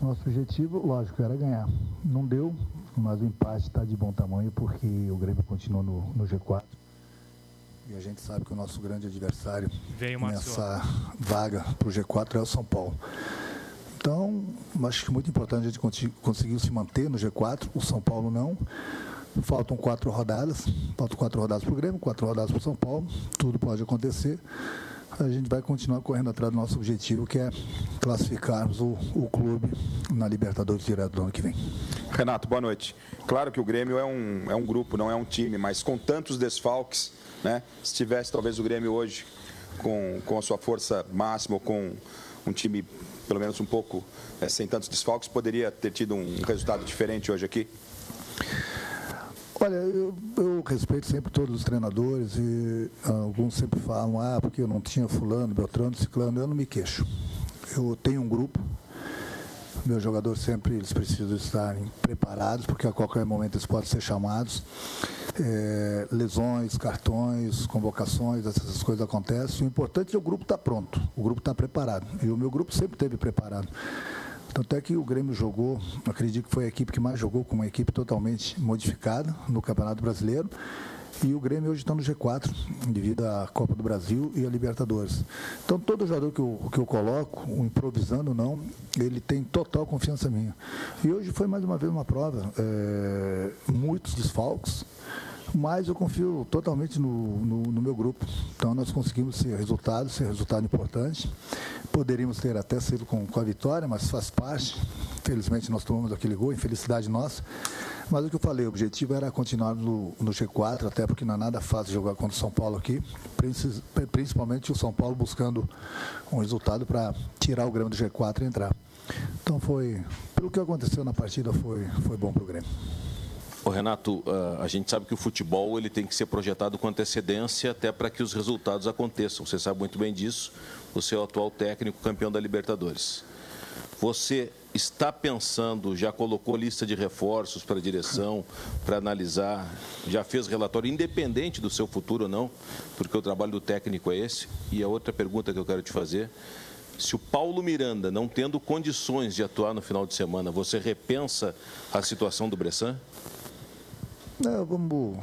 Nosso objetivo, lógico, era ganhar. Não deu, mas o empate está de bom tamanho porque o Grêmio continua no, no G4. E a gente sabe que o nosso grande adversário nessa vaga para o G4 é o São Paulo. Então, acho que é muito importante a gente conseguir se manter no G4, o São Paulo não. Faltam quatro rodadas, faltam quatro rodadas para o Grêmio, quatro rodadas para o São Paulo, tudo pode acontecer. A gente vai continuar correndo atrás do nosso objetivo, que é classificarmos o, o clube na Libertadores direto do ano que vem. Renato, boa noite. Claro que o Grêmio é um, é um grupo, não é um time, mas com tantos desfalques, né? Se tivesse talvez o Grêmio hoje com, com a sua força máxima, ou com um time pelo menos um pouco é, sem tantos desfalques, poderia ter tido um resultado diferente hoje aqui? Olha, eu, eu, respeito sempre todos os treinadores e ah, alguns sempre falam, ah, porque eu não tinha fulano, Beltrano, Ciclano, eu não me queixo. Eu tenho um grupo, meus jogadores sempre eles precisam estarem preparados, porque a qualquer momento eles podem ser chamados. É, lesões, cartões, convocações, essas coisas acontecem. O importante é o grupo estar tá pronto, o grupo está preparado. E o meu grupo sempre esteve preparado. Tanto é que o Grêmio jogou, acredito que foi a equipe que mais jogou com uma equipe totalmente modificada no Campeonato Brasileiro. E o Grêmio hoje está no G4, devido à Copa do Brasil e à Libertadores. Então, todo jogador que eu, que eu coloco, improvisando ou não, ele tem total confiança minha. E hoje foi mais uma vez uma prova. É, muitos desfalques, mas eu confio totalmente no, no, no, meu grupo. Então nós conseguimos ser resultado, ser resultado importante. Poderíamos ter até sido com, com a vitória, mas faz parte. Felizmente nós tomamos aquele gol, infelicidade nossa. Mas o que eu falei, o objetivo era continuar no, no G4, até porque não é nada fácil jogar contra o São Paulo aqui, principalmente o São Paulo buscando um resultado para tirar o Grêmio do G4 e entrar. Então foi, pelo que aconteceu na partida, foi, foi bom para o Grêmio. Ô Renato, ah, a gente sabe que o futebol ele tem que ser projetado com antecedência até para que os resultados aconteçam. Você sabe muito bem disso. Você é o atual técnico campeão da Libertadores. Você está pensando, já colocou lista de reforços para a direção, para analisar, já fez relatório, independente do seu futuro ou não, porque o trabalho do técnico é esse. E a outra pergunta que eu quero te fazer se o Paulo Miranda não tendo condições de atuar no final de semana, você repensa a situação do Bressan? Vamos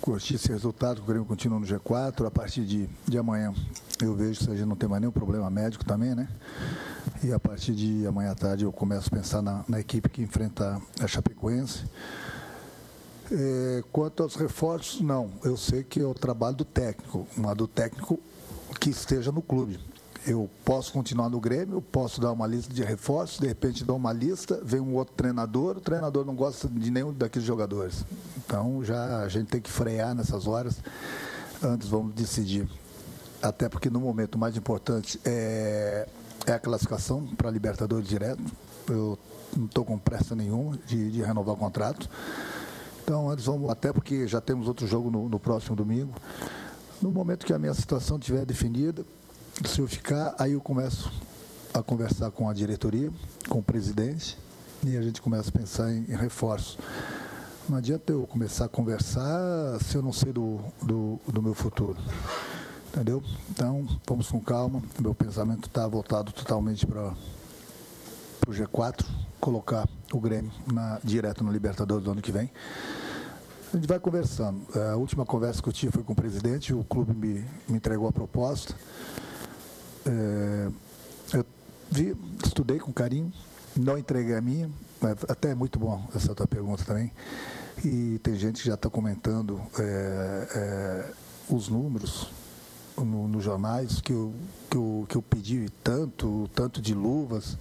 curtir esse resultado, o Grêmio continua no G4. A partir de, de amanhã eu vejo se a gente não tem mais nenhum problema médico também, né? E a partir de amanhã à tarde eu começo a pensar na, na equipe que enfrenta a Chapecoense. É, quanto aos reforços, não. Eu sei que é o trabalho do técnico, mas do técnico que esteja no clube eu posso continuar no Grêmio, posso dar uma lista de reforços, de repente dou uma lista, vem um outro treinador, o treinador não gosta de nenhum daqueles jogadores. Então já a gente tem que frear nessas horas, antes vamos decidir. Até porque no momento mais importante é, é a classificação para a Libertadores direto. Eu não estou com pressa nenhuma de, de, renovar o contrato. Então antes vamos, até porque já temos outro jogo no, no próximo domingo. No momento que a minha situação estiver definida, se eu ficar, aí eu começo a conversar com a diretoria, com o presidente, e a gente começa a pensar em, em reforço. Não adianta eu começar a conversar se eu não sei do, do, do meu futuro. Entendeu? Então, vamos com calma. Meu pensamento está voltado totalmente para o G4, colocar o Grêmio na, direto no Libertadores do ano que vem. A gente vai conversando. A última conversa que eu tive foi com o presidente, o clube me, me entregou a proposta. É, eu vi, estudei com carinho, não entreguei a minha, até é muito bom essa tua pergunta também. E tem gente que já está comentando é, é, os números nos no jornais que eu, que, eu, que eu pedi tanto, tanto de luvas.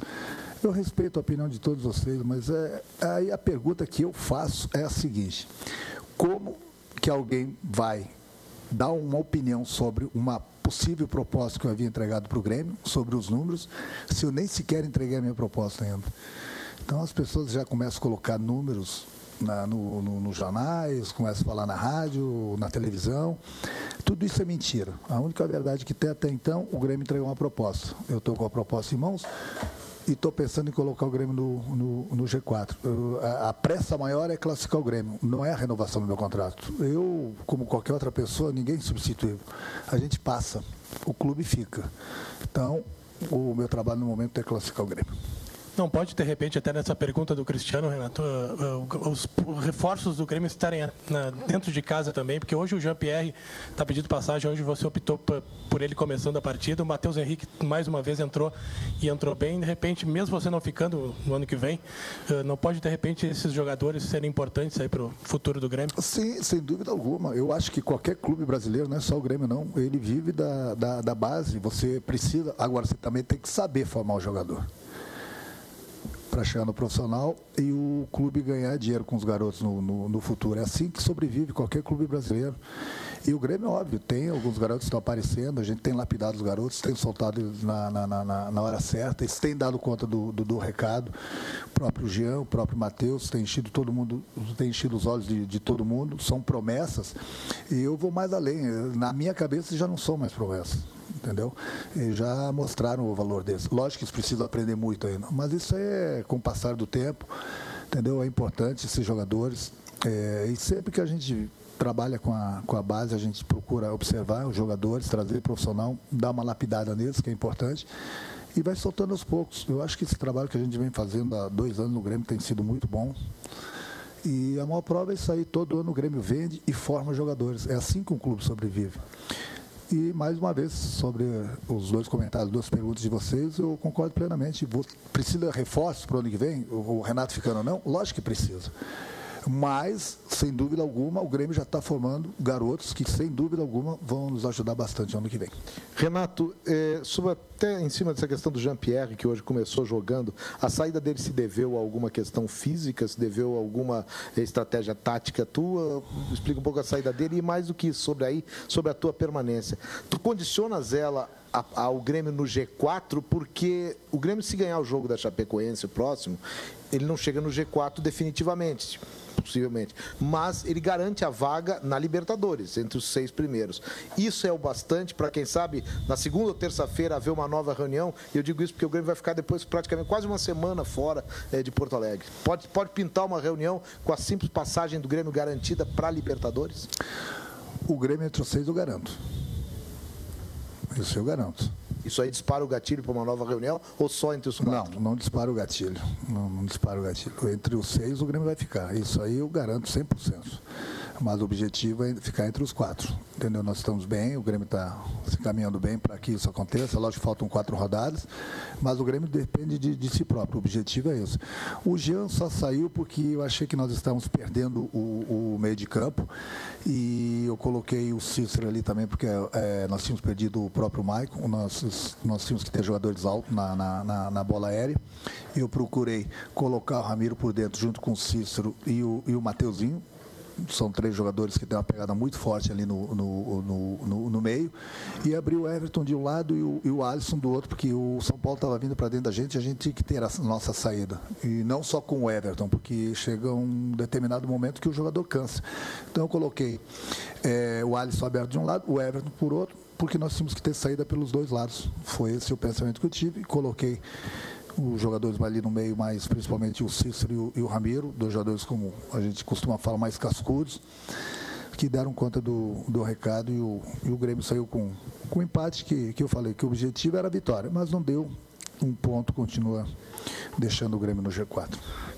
Eu respeito a opinião de todos vocês, mas é, aí a pergunta que eu faço é a seguinte: como que alguém vai dar uma opinião sobre uma possível proposta que eu havia entregado para o Grêmio, sobre os números, se eu nem sequer entreguei a minha proposta ainda. Então as pessoas já começam a colocar números na, no, no, nos jornais, começam a falar na rádio, na televisão. Tudo isso é mentira. A única verdade que tem até então, o Grêmio entregou uma proposta. Eu estou com a proposta em mãos, e estou pensando em colocar o Grêmio no, no, no G4. Eu, a, a, pressa maior é classificar o Grêmio, não é a renovação do meu contrato. Eu, como qualquer outra pessoa, ninguém substitui. A gente passa, o clube fica. Então, o meu trabalho no momento é classificar o Grêmio. Não pode, de repente, até nessa pergunta do Cristiano, Renato, os reforços do Grêmio estarem dentro de casa também, porque hoje o Jean-Pierre está pedindo passagem, hoje você optou por ele começando a partida, o Matheus Henrique mais uma vez entrou e entrou bem, de repente, mesmo você não ficando no ano que vem, não pode, de repente, esses jogadores serem importantes para o futuro do Grêmio? Sim, sem dúvida alguma. Eu acho que qualquer clube brasileiro, não é só o Grêmio não, ele vive da, da, da base, você precisa, agora você também tem que saber formar o jogador para chegar no profissional e o clube ganhar dinheiro com os garotos no, no, no, futuro. É assim que sobrevive qualquer clube brasileiro. E o Grêmio, óbvio, tem alguns garotos que estão aparecendo, a gente tem lapidado os garotos, tem soltado eles na, na, na, na hora certa, eles têm dado conta do, do, do, recado. O próprio Jean, o próprio Matheus, tem enchido todo mundo, tem enchido os olhos de, de todo mundo, são promessas. E eu vou mais além. Na minha cabeça já não são mais promessas entendeu? E já mostraram o valor deles. Lógico que eles precisam aprender muito ainda, mas isso é com o passar do tempo, entendeu? É importante esses jogadores. É, e sempre que a gente trabalha com a, com a base, a gente procura observar os jogadores, trazer profissional, dar uma lapidada neles, que é importante, e vai soltando aos poucos. Eu acho que esse trabalho que a gente vem fazendo há dois anos no Grêmio tem sido muito bom. E a maior prova é isso aí, todo ano o Grêmio vende e forma jogadores. É assim que um clube sobrevive. E, mais uma vez, sobre os dois comentários, duas perguntas de vocês, eu concordo plenamente. Precisa reforços para o ano que vem? O Renato ficando ou não? Lógico que precisa. Mas, sem dúvida alguma, o Grêmio já está formando garotos que, sem dúvida alguma, vão nos ajudar bastante no ano que vem. Renato, é, sobre até em cima dessa questão do Jean-Pierre, que hoje começou jogando, a saída dele se deveu a alguma questão física, se deveu a alguma estratégia tática tua? Explica um pouco a saída dele e, mais do que isso, sobre, aí, sobre a tua permanência. Tu condicionas ela ao Grêmio no G4, porque o Grêmio, se ganhar o jogo da Chapecoense o próximo, ele não chega no G4 definitivamente possivelmente. Mas ele garante a vaga na Libertadores, entre os seis primeiros. Isso é o bastante para, quem sabe, na segunda ou terça-feira haver uma nova reunião. E eu digo isso porque o Grêmio vai ficar depois praticamente quase uma semana fora é, de Porto Alegre. Pode, pode pintar uma reunião com a simples passagem do Grêmio garantida para a Libertadores? O Grêmio entre os seis eu garanto. Isso eu garanto. Isso aí dispara o gatilho para uma nova reunião ou só entre os quatro? Não, não dispara o gatilho. Não, não dispara o gatilho. Entre os seis o Grêmio vai ficar. Isso aí eu garanto 100% mas o objetivo é ficar entre os quatro. Entendeu? Nós estamos bem, o Grêmio está se caminhando bem para que isso aconteça. Lógico que faltam quatro rodadas, mas o Grêmio depende de, de, si próprio. O objetivo é esse. O Jean só saiu porque eu achei que nós estávamos perdendo o, o meio de campo e eu coloquei o Cícero ali também porque é, nós tínhamos perdido o próprio Maicon, nós, nós tínhamos que ter jogadores altos na, na, na, na bola aérea. Eu procurei colocar o Ramiro por dentro junto com o Cícero e o, e o Mateuzinho são três jogadores que têm uma pegada muito forte ali no, no, no, no meio. E abriu o Everton de um lado e o, e o Alisson do outro, porque o São Paulo estava vindo para dentro da gente e a gente tinha que ter a nossa saída. E não só com o Everton, porque chega um determinado momento que o jogador cansa. Então eu coloquei é, o Alisson aberto de um lado, o Everton por outro, porque nós tínhamos que ter saída pelos dois lados. Foi esse o pensamento que eu tive. Coloquei os jogadores ali no meio, mais principalmente o Cícero e o, e o Ramiro, dois jogadores como a gente costuma falar, mais cascudos, que deram conta do, do recado e o, e o Grêmio saiu com, com o empate que, que eu falei, que o objetivo era a vitória, mas não deu. Um ponto continua deixando o Grêmio no G4.